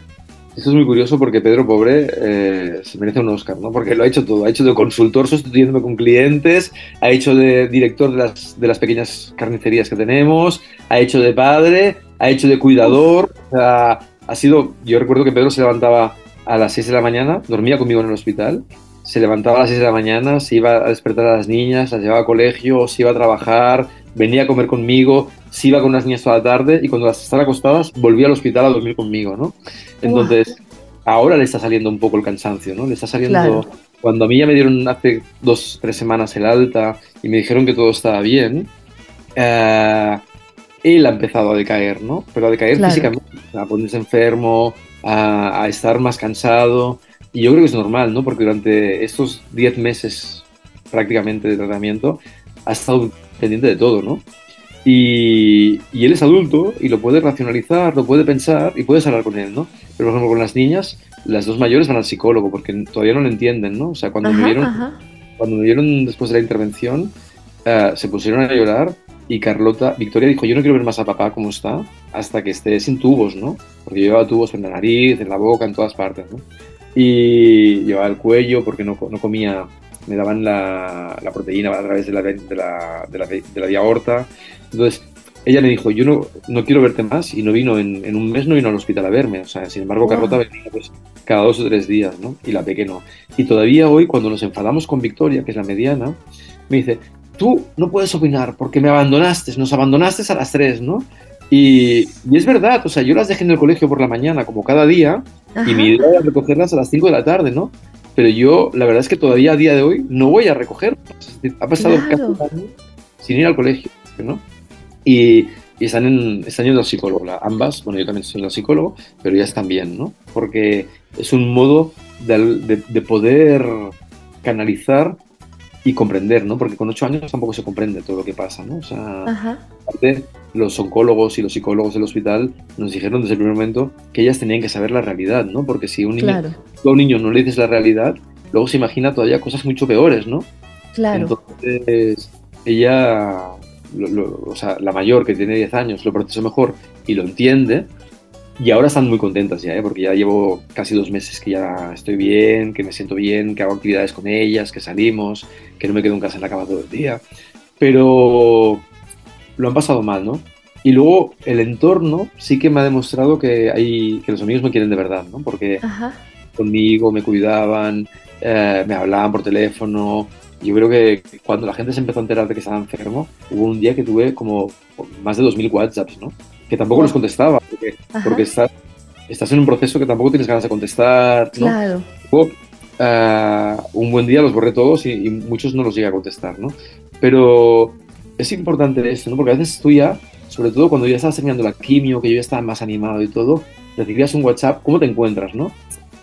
[SPEAKER 3] Eso es muy curioso porque Pedro Pobre eh, se merece un Oscar, ¿no? Porque lo ha hecho todo. Ha hecho de consultor sustituyéndome con clientes, ha hecho de director de las, de las pequeñas carnicerías que tenemos, ha hecho de padre, ha hecho de cuidador. O sea, ha sido. Yo recuerdo que Pedro se levantaba a las 6 de la mañana, dormía conmigo en el hospital, se levantaba a las 6 de la mañana, se iba a despertar a las niñas, las llevaba a colegio, se iba a trabajar, venía a comer conmigo, se iba con unas niñas toda la tarde y cuando las estaban acostadas volvía al hospital a dormir conmigo, ¿no? Entonces, ahora le está saliendo un poco el cansancio, ¿no? Le está saliendo... Cuando a mí ya me dieron hace dos, tres semanas el alta y me dijeron que todo estaba bien, eh, él ha empezado a decaer, ¿no? Pero a decaer físicamente, a ponerse enfermo, a, a, estar más cansado. Y yo creo que es normal, ¿no? Porque durante estos diez meses prácticamente de tratamiento ha estado pendiente de todo, ¿no? Y, él es adulto y lo puede racionalizar, lo puede pensar y puedes hablar con él, ¿no? Pero, por ejemplo, con las niñas, las dos mayores van al psicólogo porque todavía no lo entienden, ¿no? O sea, cuando, me, vieron, cuando me vieron después de la intervención, eh, se pusieron a llorar y Carlota, Victoria dijo, yo no quiero ver más a papá como está hasta que esté sin tubos, ¿no? Porque llevaba tubos en la nariz, en la boca, en todas partes, ¿no? Y llevaba el cuello porque no, no comía me daban la, la proteína a través de la, de la, de la, de la vía aorta. Entonces, ella me dijo, yo no, no quiero verte más y no vino en, en, un mes, no vino al hospital a verme. O sea, sin embargo, Carlota venía pues, cada dos o tres días, ¿no? Y la pequeña no. Y todavía hoy, cuando nos enfadamos con Victoria, que es la mediana, me dice, tú no puedes opinar porque me abandonaste, nos abandonaste a las tres, ¿no? Y, y, es verdad, o sea, yo las dejé en el colegio por la mañana, como cada día, y mi idea era recogerlas a las 5 de la tarde, ¿no? pero yo la verdad es que todavía a día de hoy no voy a recoger. Ha pasado casi un año sin ir al colegio, ¿no? Y, y están, en, están yendo al psicólogo. ambas, bueno, yo también yendo al psicólogo, pero ellas también, ¿no? Porque es un modo de, de, poder canalizar y comprender, ¿no? Porque con ocho años tampoco se comprende todo lo que pasa, ¿no? O sea, aparte, los oncólogos y los psicólogos del hospital nos dijeron desde el primer momento que ellas tenían que saber la realidad, ¿no? Porque si un niño, a un niño no le dices la realidad, luego se imagina todavía cosas mucho peores, ¿no?
[SPEAKER 1] Claro.
[SPEAKER 3] Entonces, ella, o sea, la mayor que tiene 10 años, lo procesó mejor y lo entiende, y ahora están muy contentas ya, ¿eh? porque ya llevo casi dos meses que ya estoy bien, que me siento bien, que hago actividades con ellas, que salimos, que no me quedo en casa en la cama todo el día. Pero lo han pasado mal, ¿no? Y luego el entorno sí que me ha demostrado que, hay, que los amigos me quieren de verdad, ¿no? Porque conmigo me cuidaban, eh, me hablaban por teléfono. Yo creo que cuando la gente se empezó a enterar de que estaba enfermo, hubo un día que tuve como más de 2.000 WhatsApps, ¿no? Que tampoco los contestaba, porque, estás, estás en un proceso que tampoco tienes ganas de contestar, ¿no?
[SPEAKER 1] Claro.
[SPEAKER 3] Eh, un buen día los borré todos y, muchos no los llegué a contestar, ¿no? Pero es importante esto, ¿no? Porque a veces tú ya, sobre todo cuando ya estabas terminando la quimio, que yo ya estaba más animado y todo, recibías un WhatsApp, ¿cómo te encuentras, no?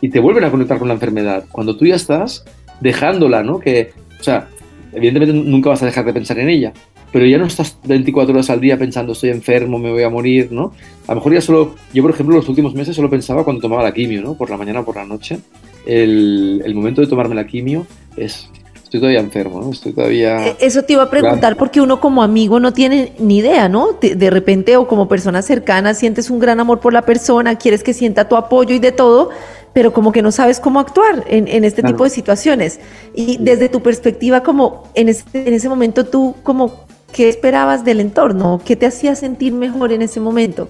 [SPEAKER 3] Y te vuelven a conectar con la enfermedad. Cuando tú ya estás dejándola, ¿no? Que, o sea, evidentemente nunca vas a dejar de pensar en ella, pero ya no estás 24 horas al día pensando estoy enfermo, me voy a morir, ¿no? A lo mejor ya solo, yo por ejemplo los últimos meses solo pensaba cuando tomaba la quimio, ¿no? Por la mañana o por la noche. El, el momento de tomarme la quimio es estoy todavía enfermo, ¿no? Estoy todavía...
[SPEAKER 1] E, eso te iba a preguntar porque uno como amigo no tiene ni idea, ¿no? De, repente o como persona cercana sientes un gran amor por la persona, quieres que sienta tu apoyo y de todo, pero como que no sabes cómo actuar en, en este tipo de situaciones. Y desde tu perspectiva, como en ese, en ese momento tú, como, ¿qué esperabas del entorno? ¿Qué te hacía sentir mejor en ese momento?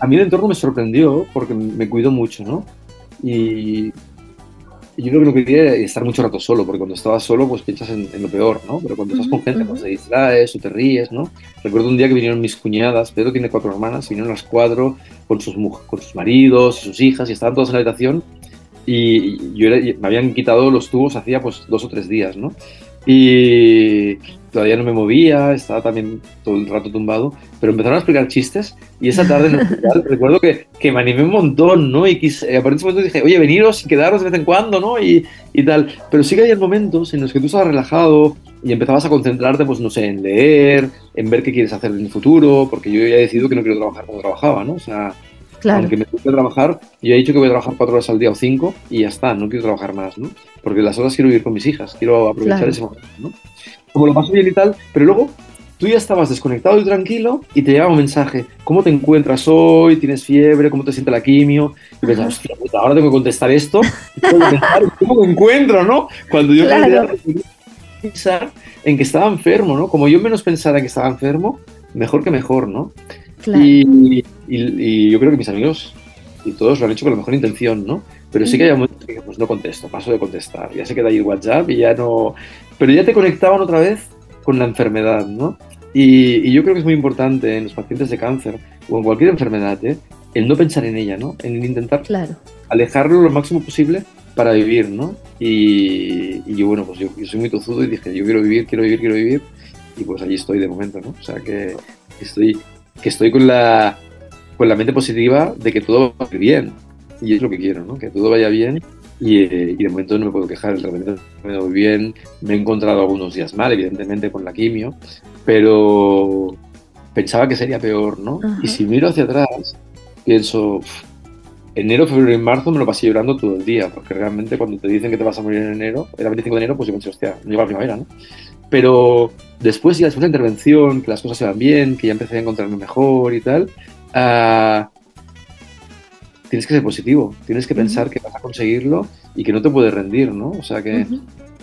[SPEAKER 3] A mí el entorno me sorprendió porque me cuidó mucho, ¿no? Y yo creo que que quería era estar mucho rato solo, porque cuando estabas solo, pues piensas en, lo peor, ¿no? Pero cuando estás con gente, pues te distraes o te ríes, ¿no? Recuerdo un día que vinieron mis cuñadas, Pedro tiene cuatro hermanas, vinieron las cuatro con sus, con sus maridos sus hijas y estaban todas en la habitación y yo me habían quitado los tubos hacía pues dos o tres días, ¿no? Y todavía no me movía, estaba también todo el rato tumbado, pero empezaron a explicar chistes y esa tarde en el [LAUGHS] hospital recuerdo que, que, me animé un montón, ¿no? Y quise, a partir de ese momento dije, oye, veniros y quedaros de vez en cuando, ¿no? Y, y tal. Pero sí que hay momentos en los que tú estabas relajado y empezabas a concentrarte, pues no sé, en leer, en ver qué quieres hacer en el futuro, porque yo ya he decidido que no quiero trabajar como trabajaba, ¿no? O sea, aunque me gusta trabajar, yo he dicho que voy a trabajar cuatro horas al día o cinco y ya está, no quiero trabajar más, ¿no? Porque las horas quiero vivir con mis hijas, quiero aprovechar ese momento, ¿no? Como lo paso bien y tal, pero luego tú ya estabas desconectado y tranquilo y te llegaba un mensaje, ¿cómo te encuentras hoy? ¿Tienes fiebre? ¿Cómo te siente la quimio? Y pensabas, hostia puta, ahora tengo que contestar esto. ¿Cómo me encuentro, no? Cuando yo claro. pensar en que estaba enfermo, ¿no? Como yo menos pensara que estaba enfermo, mejor que mejor, ¿no? Y, yo creo que mis amigos y todos lo han hecho con la mejor intención, ¿no? Pero sí que hay momentos que pues no contesto, paso de contestar. Ya se queda ahí el WhatsApp y ya no... Pero ya te conectaban otra vez con la enfermedad, ¿no? Y, yo creo que es muy importante en los pacientes de cáncer o en cualquier enfermedad, ¿eh? el no pensar en ella, ¿no? En intentar
[SPEAKER 1] claro.
[SPEAKER 3] alejarlo lo máximo posible para vivir, ¿no? Y, yo, bueno, pues yo, yo, soy muy tozudo y dije, yo quiero vivir, quiero vivir, quiero vivir. Y pues allí estoy de momento, ¿no? O sea que estoy que estoy con la, con la mente positiva de que todo va a ir bien. Y es lo que quiero, ¿no? Que todo vaya bien. Y, eh, y de momento no me puedo quejar, el tratamiento me muy bien. Me he encontrado algunos días mal, evidentemente, con la quimio, pero pensaba que sería peor, ¿no? Y si miro hacia atrás, pienso, enero, febrero y marzo me lo pasé llorando todo el día, porque realmente cuando te dicen que te vas a morir en enero, era 25 de enero, pues yo pensé, hostia, no llega la primavera, ¿no? Pero después, ya después de la intervención, que las cosas se van bien, que ya empecé a encontrarme mejor y tal, uh, tienes que ser positivo, tienes que pensar que vas a conseguirlo y que no te puedes rendir, ¿no? O sea que...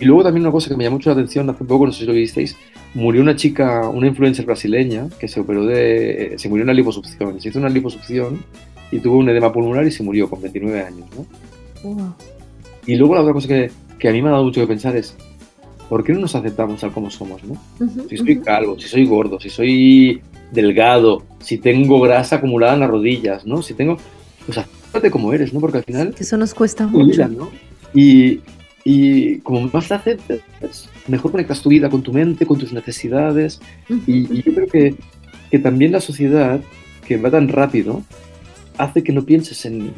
[SPEAKER 3] Y luego también una cosa que me llamó mucho la atención hace poco, no sé si lo visteis, murió una chica, una influencer brasileña que se operó de... se murió en una liposucción, se hizo una liposucción y tuvo un edema pulmonar y se murió con 29 años, ¿no? Y luego la otra cosa que, que a mí me ha dado mucho que pensar es, ¿por qué no nos aceptamos tal como somos, no? si soy calvo, si soy gordo, si soy delgado, si tengo grasa acumulada en las rodillas, ¿no? Si tengo, pues acéptate como eres, ¿no? Porque al final...
[SPEAKER 1] Eso nos cuesta mucho.
[SPEAKER 3] ¿no? Y, y como más te aceptes, mejor conectas tu vida con tu mente, con tus necesidades. y, yo creo que que también la sociedad, que va tan rápido, hace que no pienses en,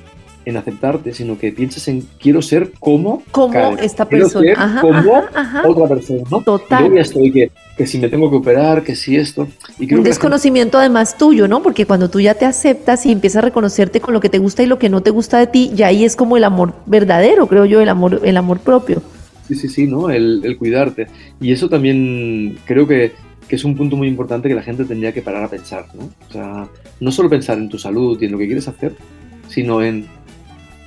[SPEAKER 3] en aceptarte, sino que pienses en quiero ser como,
[SPEAKER 1] como esta persona,
[SPEAKER 3] ajá, como otra persona, ¿no?
[SPEAKER 1] Total.
[SPEAKER 3] Yo ya estoy que, que, si me tengo que operar, que si esto.
[SPEAKER 1] Y Un desconocimiento además tuyo, ¿no? Porque cuando tú ya te aceptas y empiezas a reconocerte con lo que te gusta y lo que no te gusta de ti, ya ahí es como el amor verdadero, creo yo, el amor, el amor propio.
[SPEAKER 3] Sí, sí, sí, ¿no? El, el cuidarte. Y eso también creo que, que es un punto muy importante que la gente tendría que parar a pensar, ¿no? O sea, no solo pensar en tu salud y en lo que quieres hacer, sino en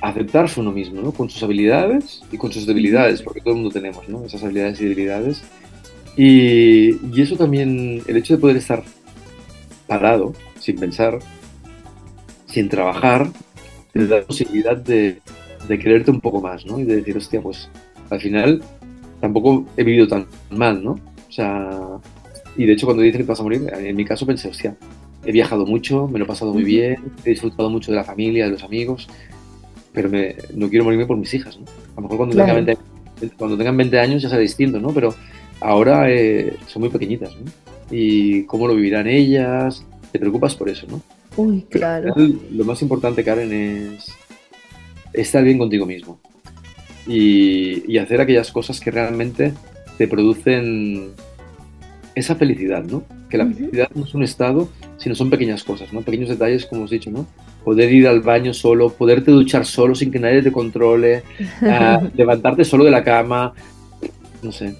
[SPEAKER 3] aceptarse uno mismo, ¿no? Con sus habilidades y con sus debilidades, porque todo el mundo tenemos, ¿no? Esas habilidades y debilidades. Y, y eso también, el hecho de poder estar parado, sin pensar, sin trabajar, te da la posibilidad de, de quererte un poco más, ¿no? Y de decir, hostia, pues al final tampoco he vivido tan mal, ¿no? O sea, y de hecho cuando dicen que te vas a morir, en mi caso pensé, hostia, he viajado mucho, me lo he pasado muy bien, he disfrutado mucho de la familia, de los amigos, pero me, no quiero morirme por mis hijas, ¿no? A lo mejor cuando, claro. tengan, 20, cuando tengan 20 años ya será distinto, ¿no? Pero ahora eh, son muy pequeñitas, ¿no? Y cómo lo vivirán ellas, te preocupas por eso, ¿no?
[SPEAKER 1] Uy, claro.
[SPEAKER 3] Final, lo más importante, Karen, es estar bien contigo mismo y, y, hacer aquellas cosas que realmente te producen esa felicidad, ¿no? Que la uh -huh. felicidad no es un estado, sino son pequeñas cosas, ¿no? Pequeños detalles, como os he dicho, ¿no? Poder ir al baño solo, poderte duchar solo sin que nadie te controle, uh, [LAUGHS] levantarte solo de la cama, no sé,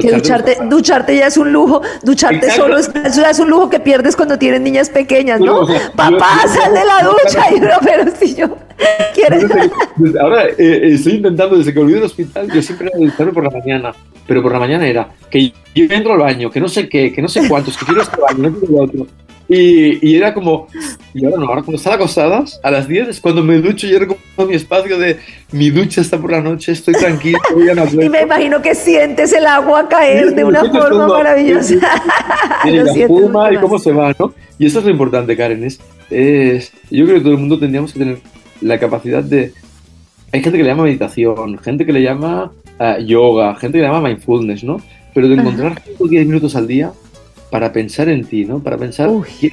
[SPEAKER 1] que ducharte, ducharte ya es un lujo, ducharte Exacto. solo es, ya es un lujo que pierdes cuando tienes niñas pequeñas, ¿no? no Papá, yo, sal de la ducha, y [LAUGHS] no, pero si yo quieres.
[SPEAKER 3] Ahora eh, estoy intentando, desde que volví del hospital, yo siempre era ducharme por la mañana, pero por la mañana era que yo entro al baño, que no sé qué, que no sé cuántos, que quiero este baño, no quiero el otro. Y, y, era como, y ahora no, ahora cuando están acostadas, a las 10 es cuando me ducho y era como mi espacio de mi ducha está por la noche, estoy tranquilo. [LAUGHS] No
[SPEAKER 1] y me imagino que sientes el agua caer de una forma maravillosa.
[SPEAKER 3] Y, [LAUGHS] la espuma y cómo se va, ¿no? Y eso es lo importante, Karen, es, es, yo creo que todo el mundo tendríamos que tener la capacidad de... Hay gente que le llama meditación, gente que le llama uh, yoga, gente que le llama mindfulness, ¿no? Pero de encontrar 5 o 10 minutos al día para pensar en ti, ¿no? Para pensar qué,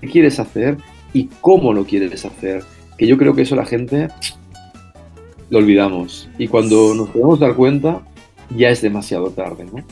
[SPEAKER 3] qué, quieres hacer y cómo lo quieres hacer. Que yo creo que eso la gente lo olvidamos. Y cuando nos podemos dar cuenta, ya es demasiado tarde, ¿no?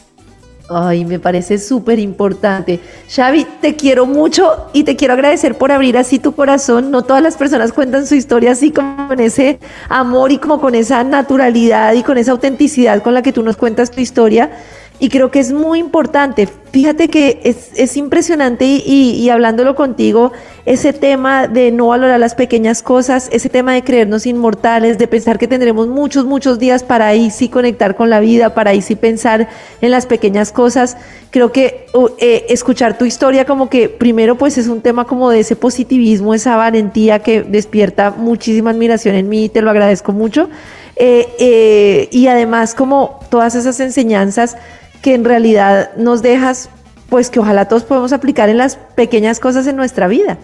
[SPEAKER 1] Ay, me parece súper importante. Xavi, te quiero mucho y te quiero agradecer por abrir así tu corazón. No todas las personas cuentan su historia así como con ese amor y como con esa naturalidad y con esa autenticidad con la que tú nos cuentas tu historia y creo que es muy importante. Fíjate que es, es impresionante y, y, hablándolo contigo, ese tema de no valorar las pequeñas cosas, ese tema de creernos inmortales, de pensar que tendremos muchos, muchos días para ahí sí conectar con la vida, para ahí sí pensar en las pequeñas cosas. Creo que uh, eh, escuchar tu historia como que primero pues es un tema como de ese positivismo, esa valentía que despierta muchísima admiración en mí te lo agradezco mucho. Eh, eh, y además como todas esas enseñanzas que en realidad nos dejas, pues que ojalá todos podamos aplicar en las pequeñas cosas en nuestra vida.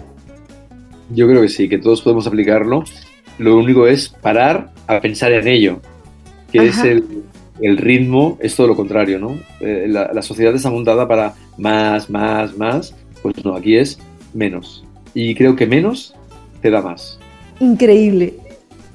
[SPEAKER 3] Yo creo que sí, que todos podemos aplicarlo. Lo único es parar a pensar en ello, que Ajá. es el, el, ritmo, es todo lo contrario, ¿no? Eh, la, la, sociedad está montada para más, más, más, pues no, aquí es menos. Y creo que menos te da más.
[SPEAKER 1] Increíble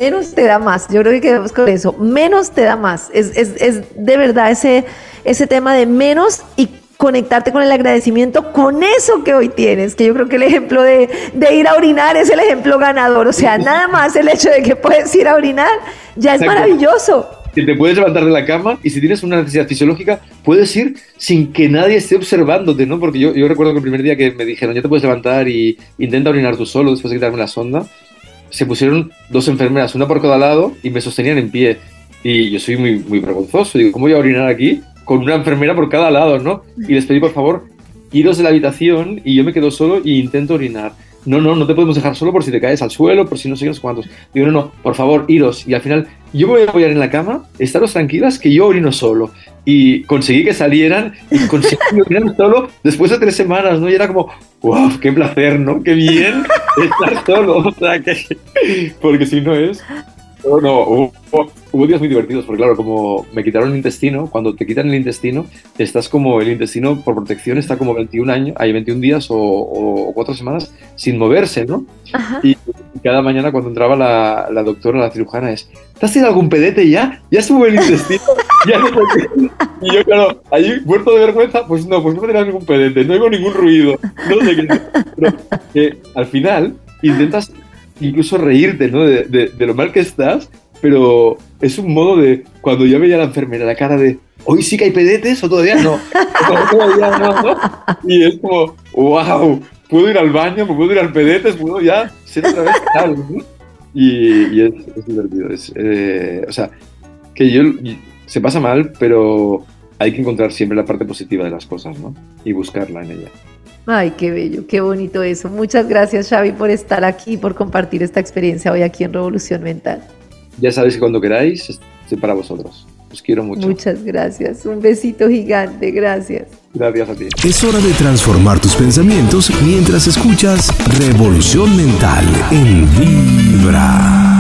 [SPEAKER 1] menos te da más. Yo creo que quedamos con eso. Menos te da más. Es, es, es de verdad ese, ese tema de menos y conectarte con el agradecimiento con eso que hoy tienes, que yo creo que el ejemplo de, de, ir a orinar es el ejemplo ganador, o sea, nada más el hecho de que puedes ir a orinar ya es Exacto. maravilloso.
[SPEAKER 3] Que te puedes levantar de la cama y si tienes una necesidad fisiológica, puedes ir sin que nadie esté observándote, ¿no? Porque yo, yo recuerdo que el primer día que me dijeron, ya te puedes levantar y intenta orinar tú solo después de quitarme la sonda, se pusieron dos enfermeras, una por cada lado, y me sostenían en pie. Y yo soy muy, muy vergonzoso. Digo, ¿cómo voy a orinar aquí? Con una enfermera por cada lado, ¿no? Y les pedí, por favor, iros de la habitación y yo me quedo solo e intento orinar. No, no, no te podemos dejar solo por si te caes al suelo, por si no sé qué cuántos. Digo, no, no, por favor, iros. Y al final, yo me voy a apoyar en la cama, estaros tranquilas que yo orino solo. Y conseguí que salieran y conseguí orinar solo después de tres semanas, ¿no? Y era como, wow, qué placer, ¿no? Qué bien [LAUGHS] estar solo. O sea, que, porque si no es no, hubo, días muy divertidos, porque claro, como me quitaron el intestino, cuando te quitan el intestino, estás como, el intestino por protección está como 21 años, hay 21 días o, o, cuatro semanas sin moverse, ¿no? Y, cada mañana cuando entraba la, la, doctora, la cirujana, es, ¿te has tenido algún pedete ya? ¿Ya se mueve el intestino? [LAUGHS] ¿Ya no y yo, claro, ahí muerto de vergüenza, pues no, pues no tenía ningún pedete, no oigo ningún ruido, no sé qué. Pero al final intentas incluso reírte, ¿no? De, de, lo mal que estás, pero es un modo de, cuando yo veía a la enfermera, la cara de, hoy sí que hay pedetes o todavía no. [LAUGHS] todavía no. Y es como, wow, puedo ir al baño, me puedo ir al pedetes, puedo ya ser otra vez tal, ¿no? Y, es, es, divertido. Es, eh, o sea, que yo, se pasa mal, pero hay que encontrar siempre la parte positiva de las cosas, ¿no? Y buscarla en ella.
[SPEAKER 1] Ay, qué bello, qué bonito eso. Muchas gracias, Xavi, por estar aquí, por compartir esta experiencia hoy aquí en Revolución Mental.
[SPEAKER 3] Ya sabéis que cuando queráis, estoy para vosotros. Os quiero mucho.
[SPEAKER 1] Muchas gracias. Un besito gigante. Gracias.
[SPEAKER 3] Gracias a ti.
[SPEAKER 2] Es hora de transformar tus pensamientos mientras escuchas Revolución Mental en Vibra.